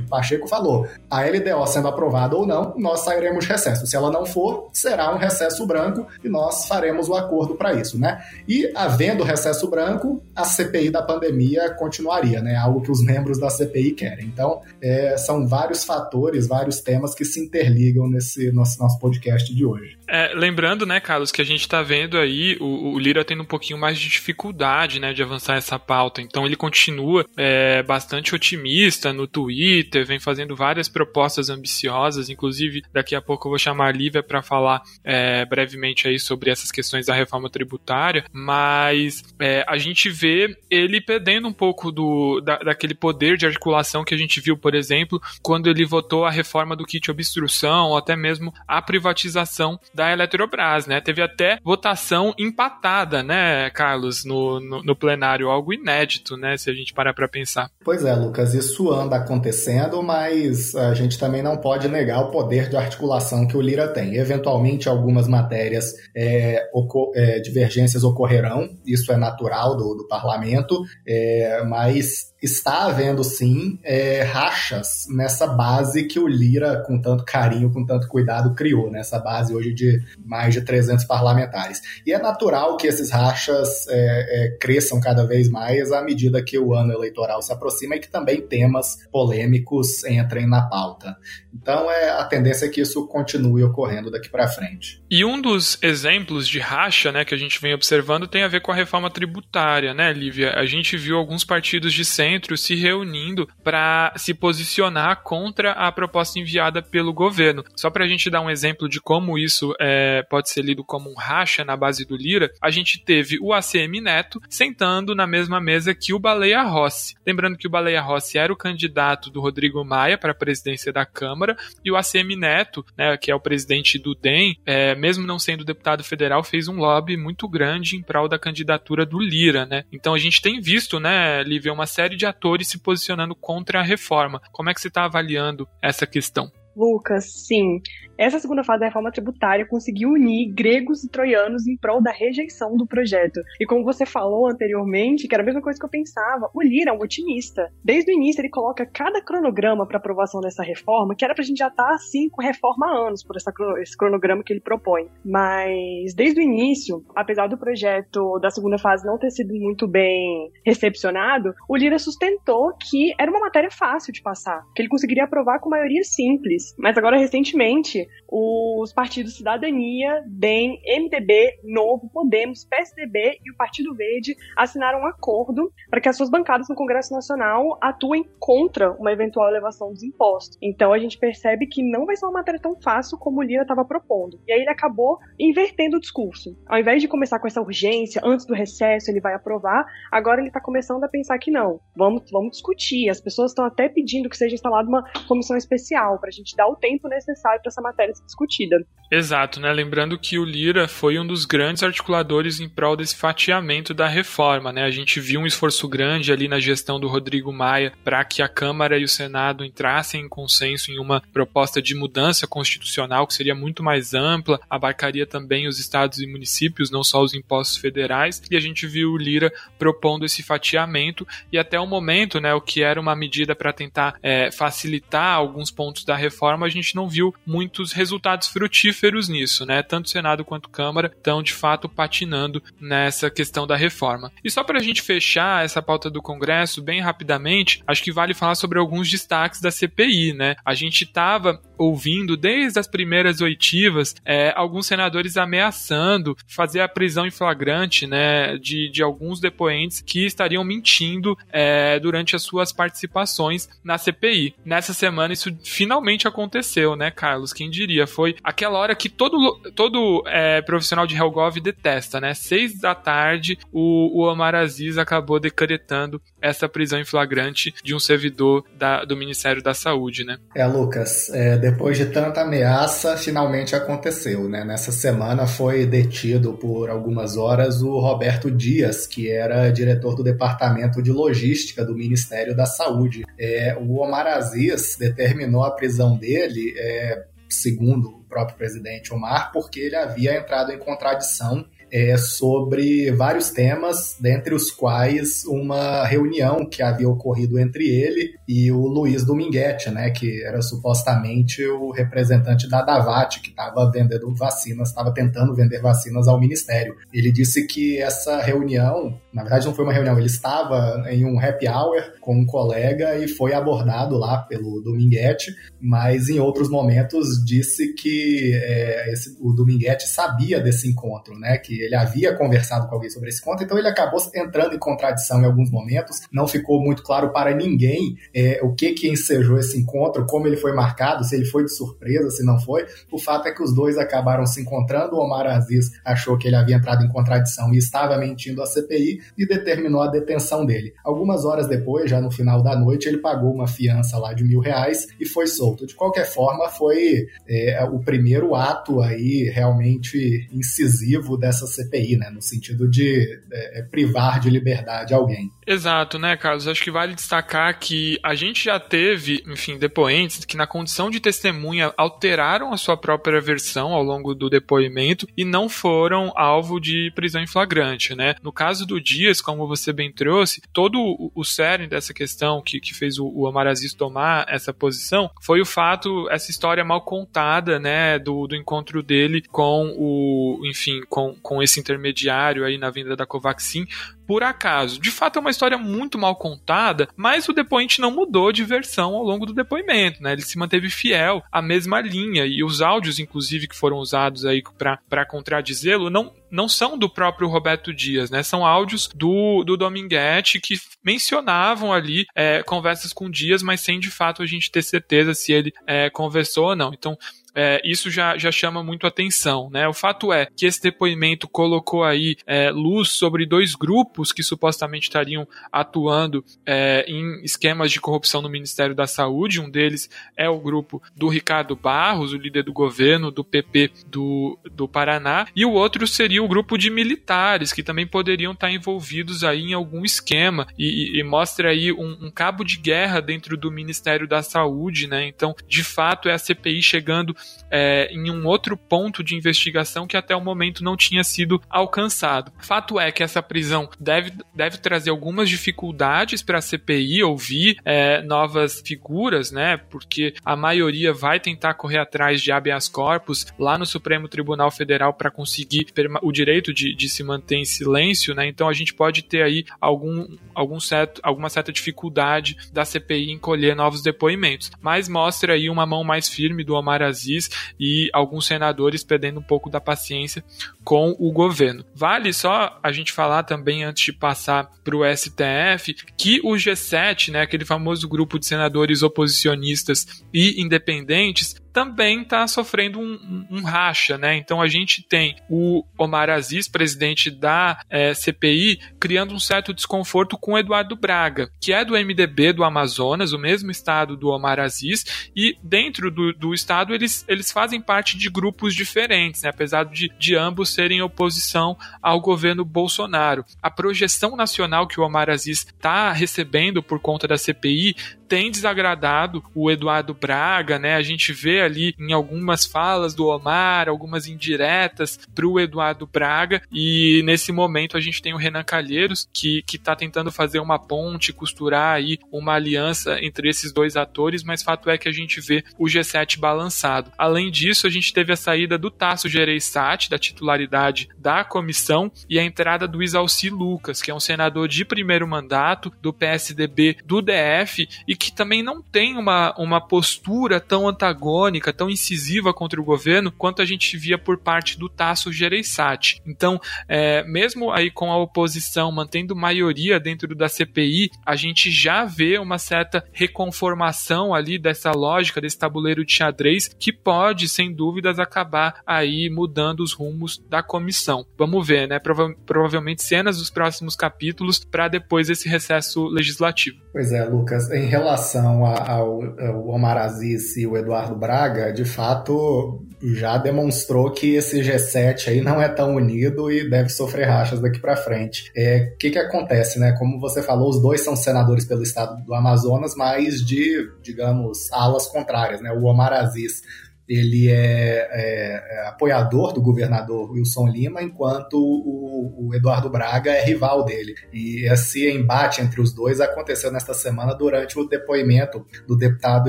[SPEAKER 2] O Pacheco falou: a LDO sendo aprovada ou não, nós sairemos de recesso. Se ela não for, será um recesso branco e nós faremos o acordo para isso, né? E havendo recesso branco, a CPI da pandemia continuaria, né? Algo que os membros da CPI querem. Então, é, são vários fatores, vários temas que se interligam nesse nosso, nosso podcast de hoje.
[SPEAKER 1] É, lembrando, né, Carlos, que a gente está vendo aí o, o, Lira tendo um pouquinho mais de dificuldade, né, de avançar essa pauta. Então ele continua é, bastante otimista no Twitter, vem fazendo várias propostas ambiciosas. Inclusive, daqui a pouco eu vou chamar a Lívia para falar é, brevemente aí sobre essas questões da reforma tributária. Mas é, a gente vê ele perdendo um pouco do, da, daquele poder de articulação que a gente viu, por exemplo, quando ele votou a reforma do kit obstrução, ou até mesmo a privatização da Eletrobras, né? Teve até votação empatada, né, Carlos, no, no, no plenário, algo inédito, né, se a gente parar para pensar.
[SPEAKER 2] Pois é, Lucas, isso anda acontecendo, mas a gente também não pode negar o poder de articulação que o Lira tem. Eventualmente, algumas matérias, é, é, divergências ocorrerão, isso é natural do, do parlamento, é, mas está havendo sim é, rachas nessa base que o Lira, com tanto carinho, com tanto cuidado, criou, nessa né? base hoje de mais de 300 parlamentares. E é natural que esses rachas é, é, cresçam cada vez mais à medida que o ano eleitoral se aproxima e que também temas polêmicos entrem na pauta. Então, é, a tendência é que isso continue ocorrendo daqui para frente.
[SPEAKER 1] E um dos exemplos de racha né, que a gente vem observando tem a ver com a reforma tributária, né, Lívia? A gente viu alguns partidos de centro se reunindo para se posicionar contra a proposta enviada pelo governo. Só para a gente dar um exemplo de como isso é, pode ser lido como um racha na base do Lira, a gente teve o ACM Neto sentando na mesma mesa que o Baleia Rossi. Lembrando que o Baleia Rossi era o candidato do Rodrigo Maia para a presidência da Câmara e o ACM Neto, né, que é o presidente do DEM, é, mesmo não sendo deputado federal, fez um lobby muito grande em prol da candidatura do Lira, né? Então a gente tem visto, né, Lívia, uma série de atores se posicionando contra a reforma. Como é que você está avaliando essa questão?
[SPEAKER 4] Lucas, sim. Essa segunda fase da reforma tributária conseguiu unir gregos e troianos em prol da rejeição do projeto. E como você falou anteriormente, que era a mesma coisa que eu pensava, o Lira é um otimista. Desde o início ele coloca cada cronograma para aprovação dessa reforma, que era pra gente já estar tá, assim com reforma há anos por essa, esse cronograma que ele propõe. Mas desde o início, apesar do projeto da segunda fase não ter sido muito bem recepcionado, o Lira sustentou que era uma matéria fácil de passar, que ele conseguiria aprovar com maioria simples mas agora, recentemente, os partidos Cidadania, DEM, MDB, Novo, Podemos, PSDB e o Partido Verde assinaram um acordo para que as suas bancadas no Congresso Nacional atuem contra uma eventual elevação dos impostos. Então a gente percebe que não vai ser uma matéria tão fácil como o Lira estava propondo. E aí ele acabou invertendo o discurso. Ao invés de começar com essa urgência, antes do recesso ele vai aprovar, agora ele está começando a pensar que não. Vamos, vamos discutir. As pessoas estão até pedindo que seja instalada uma comissão especial para a gente dar o tempo necessário para essa matéria ser discutida.
[SPEAKER 1] Exato, né? Lembrando que o Lira foi um dos grandes articuladores em prol desse fatiamento da reforma, né? A gente viu um esforço grande ali na gestão do Rodrigo Maia para que a Câmara e o Senado entrassem em consenso em uma proposta de mudança constitucional que seria muito mais ampla, abarcaria também os estados e municípios, não só os impostos federais, e a gente viu o Lira propondo esse fatiamento e até o momento, né, o que era uma medida para tentar é, facilitar alguns pontos da reforma, a gente não viu muitos resultados resultados frutíferos nisso, né? Tanto Senado quanto Câmara estão de fato patinando nessa questão da reforma. E só para a gente fechar essa pauta do Congresso bem rapidamente, acho que vale falar sobre alguns destaques da CPI, né? A gente estava ouvindo desde as primeiras oitivas é, alguns senadores ameaçando fazer a prisão em flagrante, né, de, de alguns depoentes que estariam mentindo é, durante as suas participações na CPI. Nessa semana isso finalmente aconteceu, né, Carlos? Quem diria? Foi aquela hora que todo, todo é, profissional de Helgov detesta, né? Seis da tarde, o, o Omar Aziz acabou decretando essa prisão em flagrante de um servidor da, do Ministério da Saúde, né?
[SPEAKER 2] É, Lucas, é, depois de tanta ameaça, finalmente aconteceu, né? Nessa semana foi detido por algumas horas o Roberto Dias, que era diretor do Departamento de Logística do Ministério da Saúde. É, o Omar Aziz determinou a prisão dele, é, segundo o próprio presidente Omar, porque ele havia entrado em contradição é, sobre vários temas, dentre os quais uma reunião que havia ocorrido entre ele e o Luiz Dominguete, né, que era supostamente o representante da Davat, que estava vendendo vacinas, estava tentando vender vacinas ao Ministério. Ele disse que essa reunião, na verdade não foi uma reunião, ele estava em um happy hour com um colega e foi abordado lá pelo Dominguete, mas em outros momentos disse que é, esse, o Dominguete sabia desse encontro, né, que ele havia conversado com alguém sobre esse encontro, então ele acabou entrando em contradição em alguns momentos, não ficou muito claro para ninguém é, o que que ensejou esse encontro, como ele foi marcado, se ele foi de surpresa, se não foi. O fato é que os dois acabaram se encontrando, o Omar Aziz achou que ele havia entrado em contradição e estava mentindo à CPI e determinou a detenção dele. Algumas horas depois, já no final da noite, ele pagou uma fiança lá de mil reais e foi solto. De qualquer forma, foi é, o primeiro ato aí realmente incisivo dessa CPI, né? No sentido de é, é, privar de liberdade alguém.
[SPEAKER 1] Exato, né, Carlos? Acho que vale destacar que a gente já teve, enfim, depoentes que na condição de testemunha alteraram a sua própria versão ao longo do depoimento e não foram alvo de prisão em flagrante, né? No caso do Dias, como você bem trouxe, todo o, cerne dessa questão que, que fez o, o tomar essa posição foi o fato, essa história mal contada, né, do, do encontro dele com o, enfim, com, com esse intermediário aí na venda da Covaxin, por acaso. De fato, é uma história muito mal contada, mas o depoente não mudou de versão ao longo do depoimento, né? Ele se manteve fiel à mesma linha e os áudios, inclusive, que foram usados aí para contradizê-lo, não, não são do próprio Roberto Dias, né? São áudios do, do Dominguete que mencionavam ali é, conversas com Dias, mas sem de fato a gente ter certeza se ele é, conversou ou não. Então, é, isso já, já chama muito atenção. Né? O fato é que esse depoimento colocou aí é, luz sobre dois grupos que supostamente estariam atuando é, em esquemas de corrupção no Ministério da Saúde. Um deles é o grupo do Ricardo Barros, o líder do governo do PP do, do Paraná, e o outro seria o grupo de militares que também poderiam estar envolvidos aí em algum esquema e, e, e mostra aí um, um cabo de guerra dentro do Ministério da Saúde, né? Então, de fato, é a CPI chegando é, em um outro ponto de investigação que até o momento não tinha sido alcançado. Fato é que essa prisão deve, deve trazer algumas dificuldades para a CPI ouvir é, novas figuras, né? Porque a maioria vai tentar correr atrás de habeas corpus lá no Supremo Tribunal Federal para conseguir o direito de, de, se manter em silêncio, né? Então a gente pode ter aí algum, algum certo, alguma certa dificuldade da CPI em colher novos depoimentos. Mas mostra aí uma mão mais firme do Omar Aziz e alguns senadores perdendo um pouco da paciência com o governo. Vale só a gente falar também, antes de passar para o STF, que o G7, né, aquele famoso grupo de senadores oposicionistas e independentes, também está sofrendo um, um, racha, né? Então a gente tem o Omar Aziz, presidente da é, CPI, criando um certo desconforto com Eduardo Braga, que é do MDB do Amazonas, o mesmo estado do Omar Aziz, e dentro do, do estado eles, eles fazem parte de grupos diferentes, né? apesar de, de ambos serem oposição ao governo Bolsonaro. A projeção nacional que o Omar Aziz está recebendo por conta da CPI tem desagradado o Eduardo Braga, né? A gente vê ali em algumas falas do Omar, algumas indiretas para o Eduardo Braga, e nesse momento a gente tem o Renan Calheiros, que está tentando fazer uma ponte, costurar aí uma aliança entre esses dois atores, mas fato é que a gente vê o G7 balançado. Além disso, a gente teve a saída do Tasso Gereissati, da titularidade da comissão, e a entrada do Isalci Lucas, que é um senador de primeiro mandato do PSDB do DF e que também não tem uma, uma postura tão antagônica, tão incisiva contra o governo quanto a gente via por parte do Tasso Gereissati. Então, é, mesmo aí com a oposição mantendo maioria dentro da CPI, a gente já vê uma certa reconformação ali dessa lógica, desse tabuleiro de xadrez, que pode, sem dúvidas, acabar aí mudando os rumos da comissão. Vamos ver, né? Prova provavelmente cenas dos próximos capítulos para depois desse recesso legislativo.
[SPEAKER 2] Pois é, Lucas, em relação ao, ao Omar Aziz e o Eduardo Braga, de fato já demonstrou que esse G7 aí não é tão unido e deve sofrer rachas daqui para frente. O é, que, que acontece, né? Como você falou, os dois são senadores pelo estado do Amazonas, mas de, digamos, alas contrárias, né? O Omar Aziz ele é, é, é, apoiador do governador Wilson Lima, enquanto o, o, Eduardo Braga é rival dele. E esse embate entre os dois aconteceu nesta semana durante o depoimento do deputado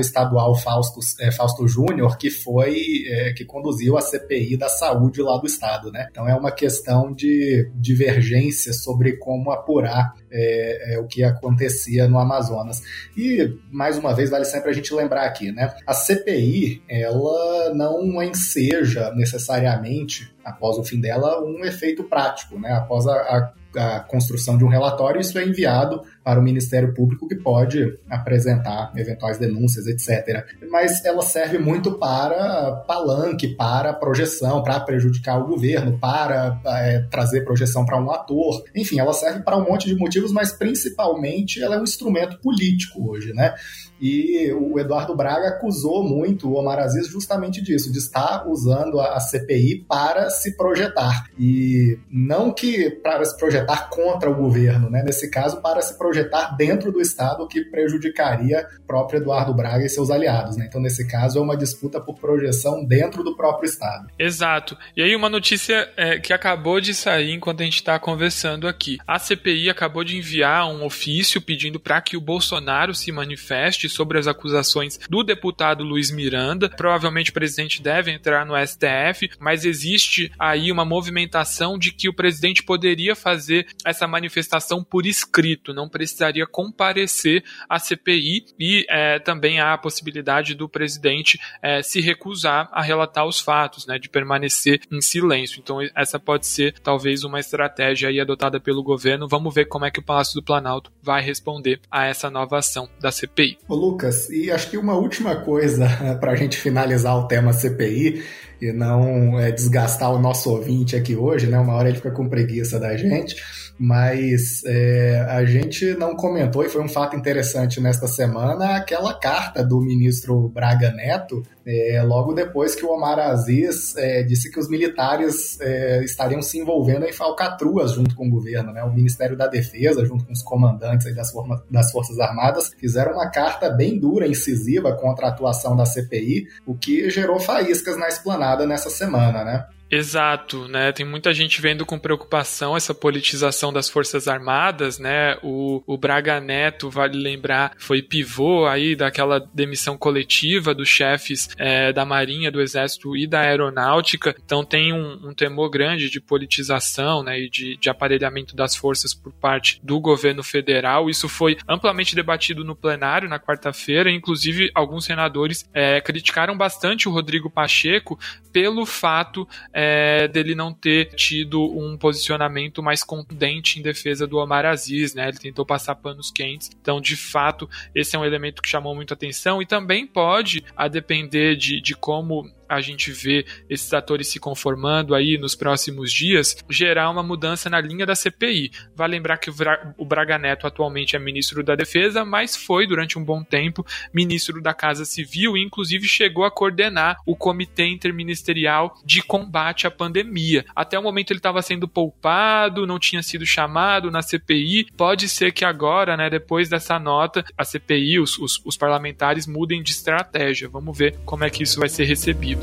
[SPEAKER 2] estadual Fausto, é, Fausto Júnior, que foi é, que conduziu a CPI da saúde lá do estado. Né? Então é uma questão de divergência sobre como apurar é, é, o que acontecia no Amazonas. E, mais uma vez, vale sempre a gente lembrar aqui, né? A CPI, ela não enseja necessariamente, após o fim dela, um efeito prático, né? Após a, a a construção de um relatório, isso é enviado para o Ministério Público, que pode apresentar eventuais denúncias, etc. Mas ela serve muito para palanque, para projeção, para prejudicar o governo, para é, trazer projeção para um ator. Enfim, ela serve para um monte de motivos, mas principalmente ela é um instrumento político hoje, né? E o Eduardo Braga acusou muito o Omar Aziz justamente disso, de estar usando a CPI para se projetar. E não que para se projetar contra o governo, né? Nesse caso, para se projetar dentro do Estado, o que prejudicaria o próprio Eduardo Braga e seus aliados, né? Então, nesse caso, é uma disputa por projeção dentro do próprio Estado.
[SPEAKER 1] Exato. E aí, uma notícia é, que acabou de sair enquanto a gente está conversando aqui. A CPI acabou de enviar um ofício pedindo para que o Bolsonaro se manifeste sobre as acusações do deputado Luiz Miranda. Provavelmente o presidente deve entrar no STF, mas existe aí uma movimentação de que o presidente poderia fazer essa manifestação por escrito, não precisaria comparecer à CPI e é, também há a possibilidade do presidente é, se recusar a relatar os fatos, né, de permanecer em silêncio. Então essa pode ser talvez uma estratégia aí adotada pelo governo. Vamos ver como é que o Palácio do Planalto vai responder a essa nova ação da CPI.
[SPEAKER 2] Lucas, e acho que uma última coisa para a gente finalizar o tema CPI e não é, desgastar o nosso ouvinte aqui hoje, né? Uma hora ele fica com preguiça da gente mas é, a gente não comentou, e foi um fato interessante nesta semana, aquela carta do ministro Braga Neto, é, logo depois que o Omar Aziz é, disse que os militares é, estariam se envolvendo em falcatruas junto com o governo. Né? O Ministério da Defesa, junto com os comandantes das, forma, das Forças Armadas, fizeram uma carta bem dura, incisiva contra a atuação da CPI, o que gerou faíscas na esplanada nessa semana. Né?
[SPEAKER 1] Exato, né? Tem muita gente vendo com preocupação essa politização das Forças Armadas, né? O, o Braga Neto, vale lembrar, foi pivô aí daquela demissão coletiva dos chefes é, da Marinha, do Exército e da Aeronáutica. Então tem um, um temor grande de politização, né? E de, de aparelhamento das forças por parte do governo federal. Isso foi amplamente debatido no plenário na quarta-feira. Inclusive, alguns senadores é, criticaram bastante o Rodrigo Pacheco pelo fato é, dele não ter tido um posicionamento mais contundente em defesa do Omar Aziz, né? Ele tentou passar panos quentes. Então, de fato, esse é um elemento que chamou muito atenção e também pode, a depender de, de como a gente vê esses atores se conformando aí nos próximos dias, gerar uma mudança na linha da CPI. Vai lembrar que o Braga Neto atualmente é ministro da Defesa, mas foi durante um bom tempo ministro da Casa Civil e inclusive chegou a coordenar o Comitê Interministerial de Combate à Pandemia. Até o momento ele estava sendo poupado, não tinha sido chamado na CPI. Pode ser que agora, né, depois dessa nota, a CPI, os, os, os parlamentares mudem de estratégia. Vamos ver como é que isso vai ser recebido.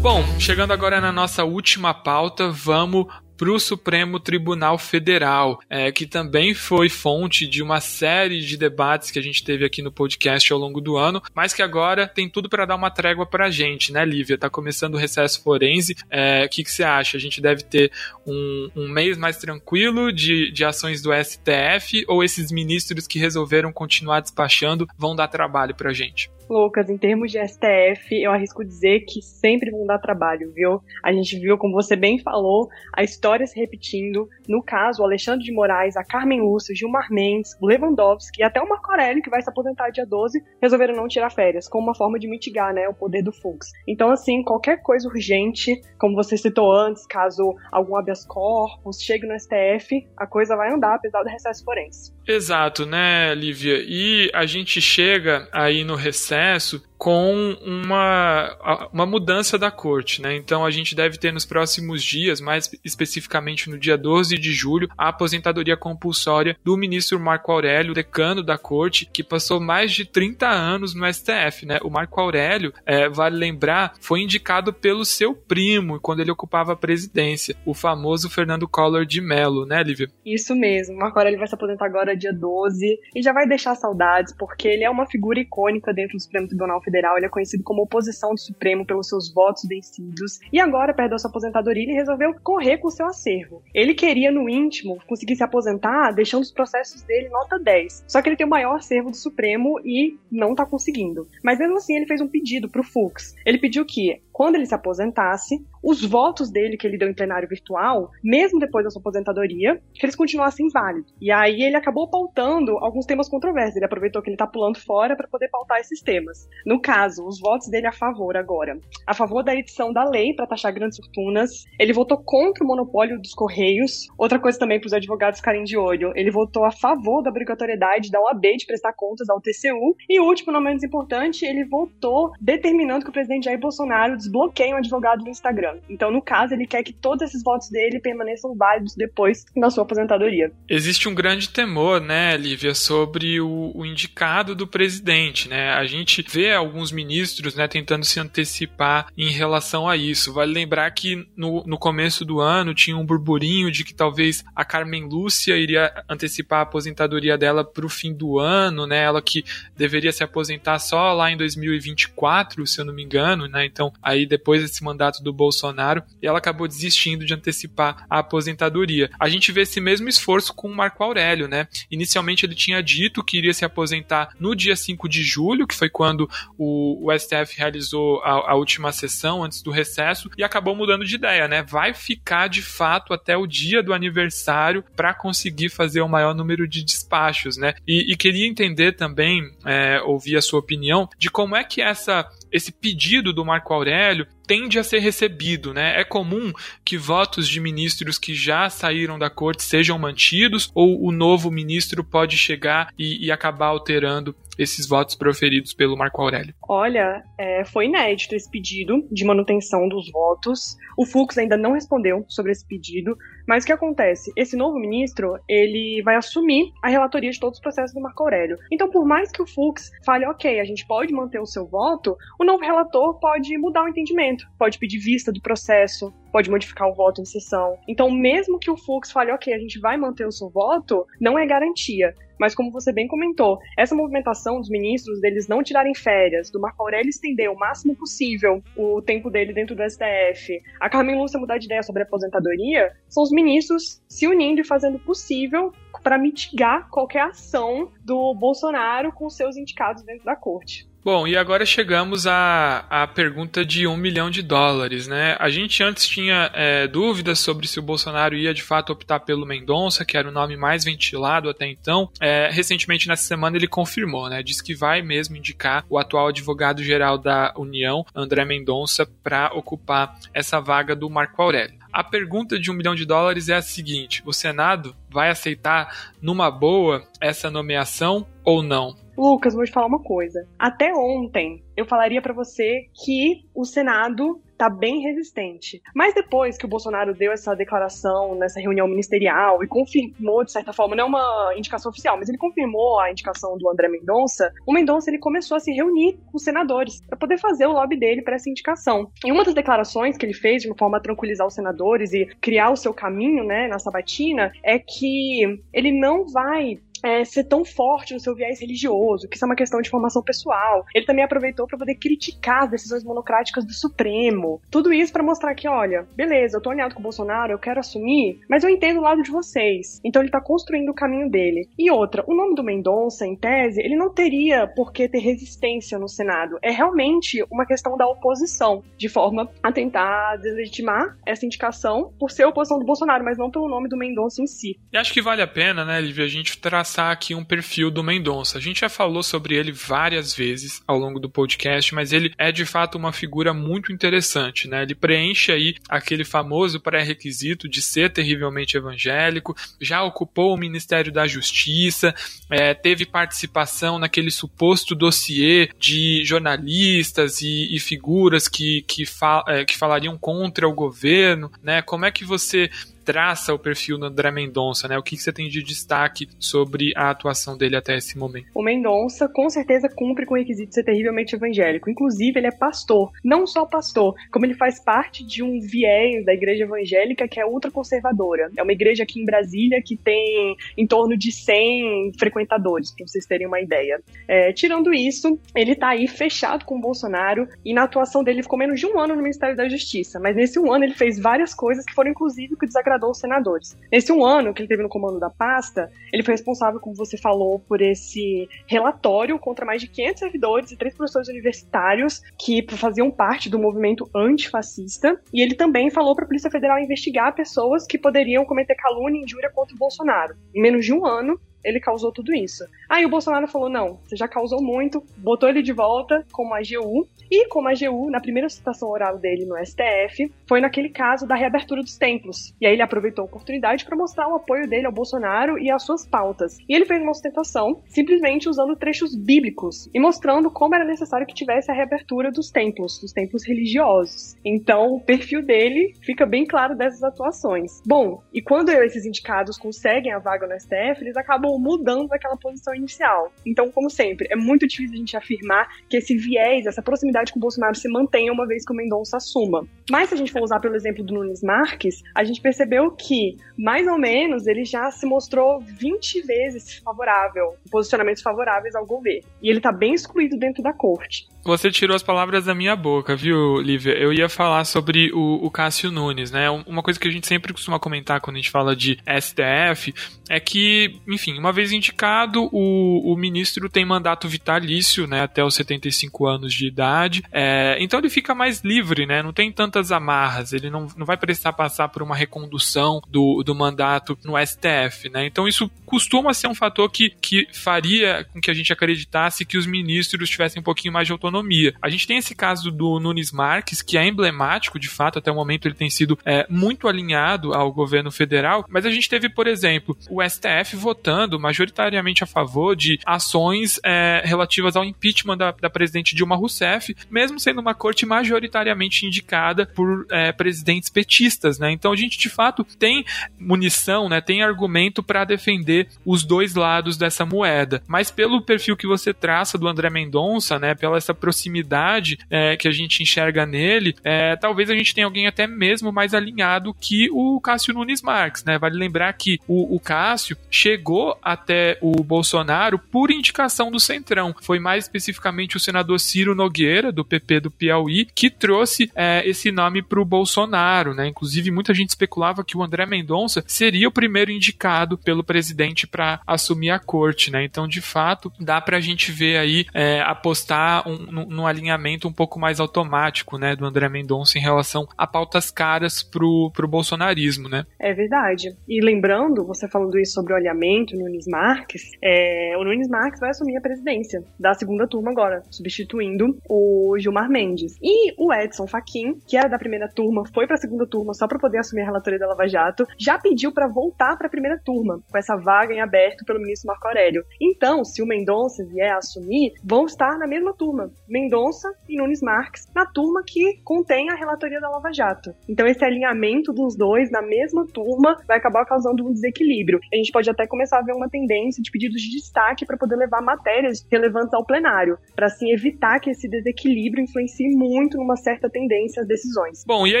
[SPEAKER 1] Bom, chegando agora na nossa última pauta, vamos para o Supremo Tribunal Federal, é, que também foi fonte de uma série de debates que a gente teve aqui no podcast ao longo do ano, mas que agora tem tudo para dar uma trégua para a gente, né, Lívia? Tá começando o recesso forense. O é, que, que você acha? A gente deve ter um, um mês mais tranquilo de, de ações do STF ou esses ministros que resolveram continuar despachando vão dar trabalho para a gente?
[SPEAKER 4] Lucas, em termos de STF, eu arrisco dizer que sempre vão dar trabalho, viu? A gente viu, como você bem falou, a história se repetindo. No caso, o Alexandre de Moraes, a Carmen Lúcia, Gilmar Mendes, o Lewandowski e até o Marco Aurélio, que vai se aposentar dia 12, resolveram não tirar férias, como uma forma de mitigar né, o poder do Fux. Então, assim, qualquer coisa urgente, como você citou antes, caso algum habeas corpus chegue no STF, a coisa vai andar, apesar do recesso forense.
[SPEAKER 1] Exato, né, Lívia? E a gente chega aí no recesso processo com uma, uma mudança da corte, né? Então a gente deve ter nos próximos dias, mais especificamente no dia 12 de julho, a aposentadoria compulsória do ministro Marco Aurélio, decano da corte, que passou mais de 30 anos no STF, né? O Marco Aurélio, é, vale lembrar, foi indicado pelo seu primo quando ele ocupava a presidência, o famoso Fernando Collor de Mello, né, Lívia?
[SPEAKER 4] Isso mesmo. Marco Aurélio vai se aposentar agora dia 12 e já vai deixar saudades, porque ele é uma figura icônica dentro do Supremo Tribunal Federal Federal, ele é conhecido como oposição do Supremo pelos seus votos vencidos, e agora perdeu sua aposentadoria e resolveu correr com seu acervo. Ele queria, no íntimo, conseguir se aposentar deixando os processos dele nota 10. Só que ele tem o maior acervo do Supremo e não tá conseguindo. Mas mesmo assim, ele fez um pedido pro Fux. Ele pediu que, quando ele se aposentasse, os votos dele que ele deu em plenário virtual, mesmo depois da sua aposentadoria, que eles continuassem válidos. E aí ele acabou pautando alguns temas controversos. Ele aproveitou que ele tá pulando fora para poder pautar esses temas. No caso, os votos dele a favor agora. A favor da edição da lei para taxar grandes fortunas. Ele votou contra o monopólio dos Correios. Outra coisa também para os advogados ficarem de olho. Ele votou a favor da obrigatoriedade da OAB de prestar contas ao TCU. E último, não menos importante, ele votou determinando que o presidente Jair Bolsonaro desbloqueie um advogado no Instagram. Então, no caso, ele quer que todos esses votos dele permaneçam válidos depois da sua aposentadoria.
[SPEAKER 1] Existe um grande temor, né, Lívia, sobre o, o indicado do presidente, né? A gente vê alguns ministros, né, tentando se antecipar em relação a isso. Vale lembrar que no, no começo do ano tinha um burburinho de que talvez a Carmen Lúcia iria antecipar a aposentadoria dela para o fim do ano, né? Ela que deveria se aposentar só lá em 2024, se eu não me engano, né? Então, aí depois desse mandato do Bolsonaro e ela acabou desistindo de antecipar a aposentadoria. A gente vê esse mesmo esforço com o Marco Aurélio, né? Inicialmente ele tinha dito que iria se aposentar no dia 5 de julho, que foi quando o, o STF realizou a, a última sessão antes do recesso e acabou mudando de ideia, né? Vai ficar de fato até o dia do aniversário para conseguir fazer o maior número de despachos, né? E, e queria entender também, é, ouvir a sua opinião, de como é que essa esse pedido do Marco Aurélio tende a ser recebido, né? É comum que votos de ministros que já saíram da corte sejam mantidos ou o novo ministro pode chegar e, e acabar alterando esses votos proferidos pelo Marco Aurélio?
[SPEAKER 4] Olha, é, foi inédito esse pedido de manutenção dos votos. O Fux ainda não respondeu sobre esse pedido, mas o que acontece? Esse novo ministro, ele vai assumir a relatoria de todos os processos do Marco Aurélio. Então, por mais que o Fux fale, ok, a gente pode manter o seu voto, o novo relator pode mudar o entendimento, pode pedir vista do processo, pode modificar o voto em sessão. Então, mesmo que o Fux fale, ok, a gente vai manter o seu voto, não é garantia. Mas como você bem comentou, essa movimentação dos ministros deles não tirarem férias, do Marco Aurélio estender o máximo possível o tempo dele dentro do STF, a Carmen Lúcia mudar de ideia sobre a aposentadoria, são os ministros se unindo e fazendo o possível para mitigar qualquer ação do Bolsonaro com seus indicados dentro da corte.
[SPEAKER 1] Bom, e agora chegamos à, à pergunta de um milhão de dólares, né? A gente antes tinha é, dúvidas sobre se o Bolsonaro ia de fato optar pelo Mendonça, que era o nome mais ventilado até então. É, recentemente, nessa semana, ele confirmou, né? Diz que vai mesmo indicar o atual advogado-geral da União, André Mendonça, para ocupar essa vaga do Marco Aurélio. A pergunta de um milhão de dólares é a seguinte: o Senado vai aceitar numa boa essa nomeação ou não?
[SPEAKER 4] Lucas, vou te falar uma coisa. Até ontem, eu falaria para você que o Senado tá bem resistente. Mas depois que o Bolsonaro deu essa declaração nessa reunião ministerial e confirmou, de certa forma, não é uma indicação oficial, mas ele confirmou a indicação do André Mendonça, o Mendonça ele começou a se reunir com os senadores para poder fazer o lobby dele para essa indicação. E uma das declarações que ele fez de uma forma a tranquilizar os senadores e criar o seu caminho, né, na sabatina, é que ele não vai é, ser tão forte no seu viés religioso, que isso é uma questão de formação pessoal. Ele também aproveitou para poder criticar as decisões monocráticas do Supremo. Tudo isso para mostrar que, olha, beleza, eu tô alinhado com o Bolsonaro, eu quero assumir, mas eu entendo o lado de vocês. Então ele tá construindo o caminho dele. E outra, o nome do Mendonça, em tese, ele não teria por que ter resistência no Senado. É realmente uma questão da oposição, de forma a tentar deslegitimar essa indicação por ser oposição do Bolsonaro, mas não pelo nome do Mendonça em si.
[SPEAKER 1] E acho que vale a pena, né, Lívia, a gente traçar traçar aqui um perfil do Mendonça. A gente já falou sobre ele várias vezes ao longo do podcast, mas ele é de fato uma figura muito interessante, né? Ele preenche aí aquele famoso pré-requisito de ser terrivelmente evangélico, já ocupou o Ministério da Justiça, é, teve participação naquele suposto dossiê de jornalistas e, e figuras que, que, é, que falariam contra o governo, né? Como é que você traça o perfil do André Mendonça, né? O que, você tem de destaque sobre a atuação dele até esse momento?
[SPEAKER 4] O Mendonça com certeza cumpre com o requisito de ser terrivelmente evangélico. Inclusive, ele é pastor. Não só pastor, como ele faz parte de um viés da igreja evangélica que é ultraconservadora. É uma igreja aqui em Brasília que tem em torno de 100 frequentadores, para vocês terem uma ideia. É, tirando isso, ele tá aí fechado com o Bolsonaro e na atuação dele ficou menos de um ano no Ministério da Justiça. Mas nesse um ano ele fez várias coisas que foram inclusive que desagradou agradou os senadores. Nesse um ano que ele teve no comando da pasta, ele foi responsável, como você falou, por esse relatório contra mais de 500 servidores e três professores universitários que faziam parte do movimento antifascista. E ele também falou para a Polícia Federal investigar pessoas que poderiam cometer calúnia e injúria contra o Bolsonaro. Em menos de um ano, ele causou tudo isso. Aí o Bolsonaro falou: não, você já causou muito, botou ele de volta como AGU. E como AGU, na primeira citação oral dele no STF, foi naquele caso da reabertura dos templos. E aí ele aproveitou a oportunidade para mostrar o apoio dele ao Bolsonaro e às suas pautas. E ele fez uma ostentação simplesmente usando trechos bíblicos e mostrando como era necessário que tivesse a reabertura dos templos, dos templos religiosos. Então, o perfil dele fica bem claro dessas atuações. Bom, e quando esses indicados conseguem a vaga no STF, eles acabam mudando daquela posição inicial. Então, como sempre, é muito difícil a gente afirmar que esse viés, essa proximidade com o Bolsonaro se mantenha uma vez que o Mendonça assuma. Mas se a gente for usar pelo exemplo do Nunes Marques, a gente percebeu que, mais ou menos, ele já se mostrou 20 vezes favorável, posicionamentos favoráveis ao governo. E ele tá bem excluído dentro da corte.
[SPEAKER 1] Você tirou as palavras da minha boca, viu, Lívia? Eu ia falar sobre o, o Cássio Nunes, né? Uma coisa que a gente sempre costuma comentar quando a gente fala de STF é que, enfim, uma vez indicado, o, o ministro tem mandato vitalício, né, até os 75 anos de idade, é, então ele fica mais livre, né, não tem tantas amarras, ele não, não vai precisar passar por uma recondução do, do mandato no STF, né, então isso costuma ser um fator que, que faria com que a gente acreditasse que os ministros tivessem um pouquinho mais de autonomia. A gente tem esse caso do Nunes Marques, que é emblemático, de fato, até o momento ele tem sido é, muito alinhado ao governo federal, mas a gente teve, por exemplo, o STF votando votando majoritariamente a favor de ações é, relativas ao impeachment da, da, presidente Dilma Rousseff, mesmo sendo uma corte majoritariamente indicada por é, presidentes petistas, né? Então a gente de fato tem munição, né? Tem argumento para defender os dois lados dessa moeda. Mas pelo perfil que você traça do André Mendonça, né? Pela essa proximidade é, que a gente enxerga nele, é, talvez a gente tenha alguém até mesmo mais alinhado que o Cássio Nunes Marques, né? Vale lembrar que o, o Cássio chegou até o Bolsonaro por indicação do Centrão. Foi mais especificamente o senador Ciro Nogueira, do PP do Piauí, que trouxe é, esse nome para o Bolsonaro, né? Inclusive, muita gente especulava que o André Mendonça seria o primeiro indicado pelo presidente para assumir a corte, né? Então, de fato, dá para a gente ver aí é, apostar um, num alinhamento um pouco mais automático, né, do André Mendonça em relação a pautas caras pro, pro bolsonarismo, né?
[SPEAKER 4] É verdade. E lembrando, você falando isso sobre o alinhamento, Nunes Marques, é, o Nunes Marques vai assumir a presidência da segunda turma agora, substituindo o Gilmar Mendes. E o Edson Fachin, que era da primeira turma, foi para a segunda turma só para poder assumir a relatoria da Lava Jato, já pediu para voltar para a primeira turma, com essa vaga em aberto pelo ministro Marco Aurélio. Então, se o Mendonça vier a assumir, vão estar na mesma turma, Mendonça e Nunes Marques, na turma que contém a relatoria da Lava Jato. Então, esse alinhamento dos dois na mesma turma vai acabar causando um desequilíbrio. A gente pode até começar a ver uma tendência de pedidos de destaque para poder levar matérias relevantes ao plenário, para assim evitar que esse desequilíbrio influencie muito numa certa tendência às decisões.
[SPEAKER 1] Bom, e é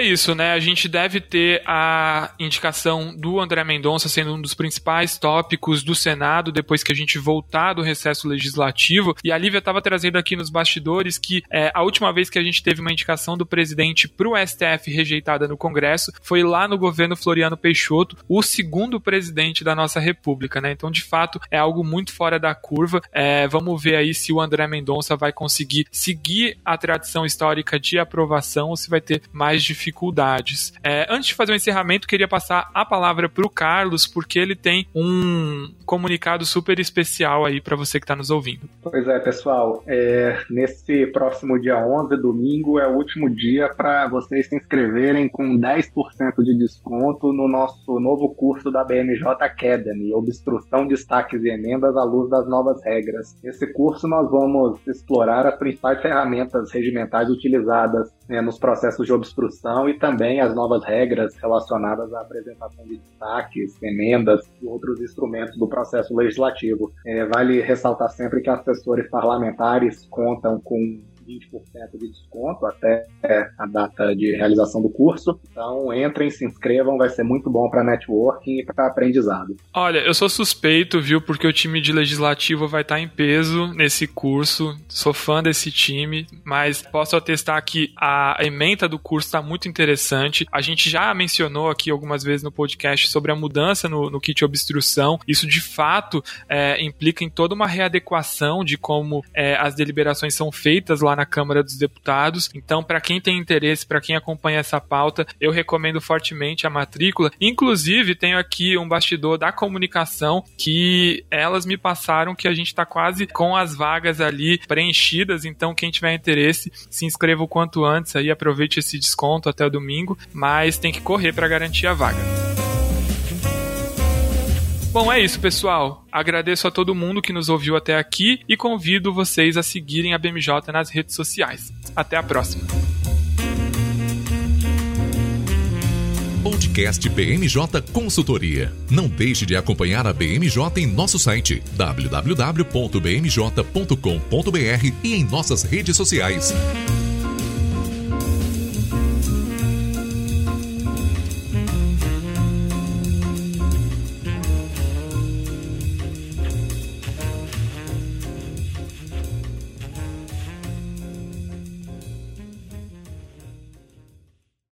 [SPEAKER 1] isso, né? A gente deve ter a indicação do André Mendonça sendo um dos principais tópicos do Senado depois que a gente voltar do recesso legislativo. E a Lívia estava trazendo aqui nos bastidores que é, a última vez que a gente teve uma indicação do presidente para o STF rejeitada no Congresso foi lá no governo Floriano Peixoto, o segundo presidente da nossa República, né? Então, de fato, é algo muito fora da curva. É, vamos ver aí se o André Mendonça vai conseguir seguir a tradição histórica de aprovação ou se vai ter mais dificuldades. É, antes de fazer o encerramento, queria passar a palavra para o Carlos, porque ele tem um comunicado super especial aí para você que está nos ouvindo.
[SPEAKER 5] Pois é, pessoal. É, nesse próximo dia 11, domingo, é o último dia para vocês se inscreverem com 10% de desconto no nosso novo curso da BMJ Academy, Obstrução, Destaques e Emendas à Luz das Novas Regras. Nesse curso nós vamos explorar as principais ferramentas regimentais utilizadas né, nos processos de obstrução e também as novas regras relacionadas à apresentação de destaques, emendas e outros instrumentos do processo legislativo. É, vale ressaltar sempre que assessores parlamentares contam com com 20% de desconto até a data de realização do curso. Então, entrem, se inscrevam, vai ser muito bom para networking e para aprendizado.
[SPEAKER 1] Olha, eu sou suspeito, viu, porque o time de legislativo vai estar tá em peso nesse curso. Sou fã desse time, mas posso atestar que a ementa do curso está muito interessante. A gente já mencionou aqui algumas vezes no podcast sobre a mudança no, no kit obstrução. Isso de fato é, implica em toda uma readequação de como é, as deliberações são feitas lá na Câmara dos Deputados. Então, para quem tem interesse, para quem acompanha essa pauta, eu recomendo fortemente a matrícula. Inclusive, tenho aqui um bastidor da comunicação que elas me passaram que a gente está quase com as vagas ali preenchidas. Então, quem tiver interesse, se inscreva o quanto antes aí, aproveite esse desconto até domingo, mas tem que correr para garantir a vaga. Bom, é isso, pessoal. Agradeço a todo mundo que nos ouviu até aqui e convido vocês a seguirem a BMJ nas redes sociais. Até a próxima.
[SPEAKER 6] Podcast BMJ Consultoria. Não deixe de acompanhar a BMJ em nosso site www.bmj.com.br e em nossas redes sociais.